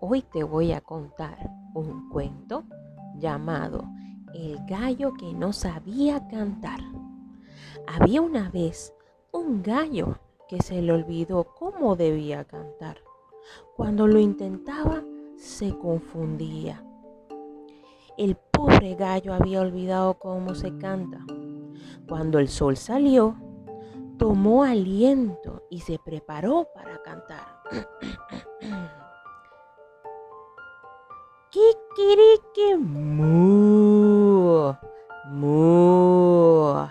Hoy te voy a contar un cuento llamado El gallo que no sabía cantar. Había una vez un gallo que se le olvidó cómo debía cantar. Cuando lo intentaba, se confundía. El pobre gallo había olvidado cómo se canta. Cuando el sol salió, tomó aliento y se preparó para cantar. Kikiriki mu, mu.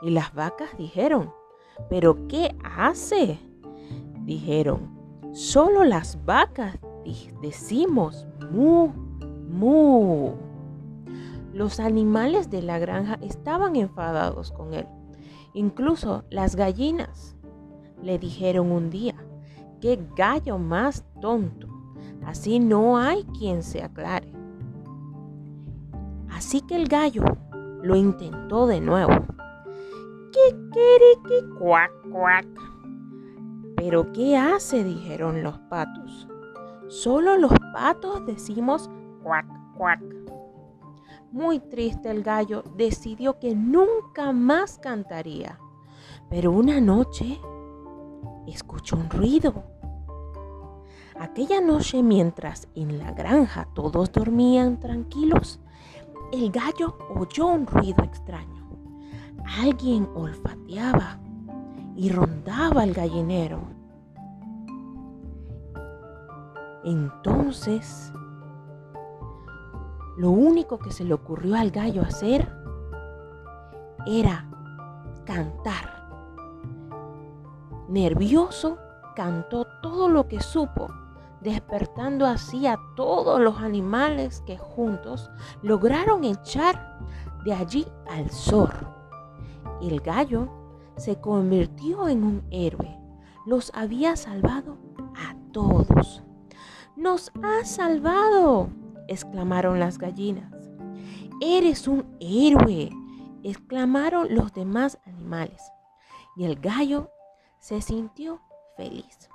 Y las vacas dijeron, ¿pero qué hace? Dijeron, solo las vacas decimos mu, mu. Los animales de la granja estaban enfadados con él. Incluso las gallinas le dijeron un día, qué gallo más tonto. Así no hay quien se aclare. Así que el gallo lo intentó de nuevo. ¡Kikiriki, cuac, cuac! ¿Pero qué hace? dijeron los patos. Solo los patos decimos cuac, cuac. Muy triste el gallo decidió que nunca más cantaría. Pero una noche escuchó un ruido Aquella noche mientras en la granja todos dormían tranquilos, el gallo oyó un ruido extraño. Alguien olfateaba y rondaba el gallinero. Entonces, lo único que se le ocurrió al gallo hacer era cantar. Nervioso, cantó todo lo que supo despertando así a todos los animales que juntos lograron echar de allí al zorro. El gallo se convirtió en un héroe. Los había salvado a todos. ¡Nos has salvado! exclamaron las gallinas. Eres un héroe, exclamaron los demás animales. Y el gallo se sintió feliz.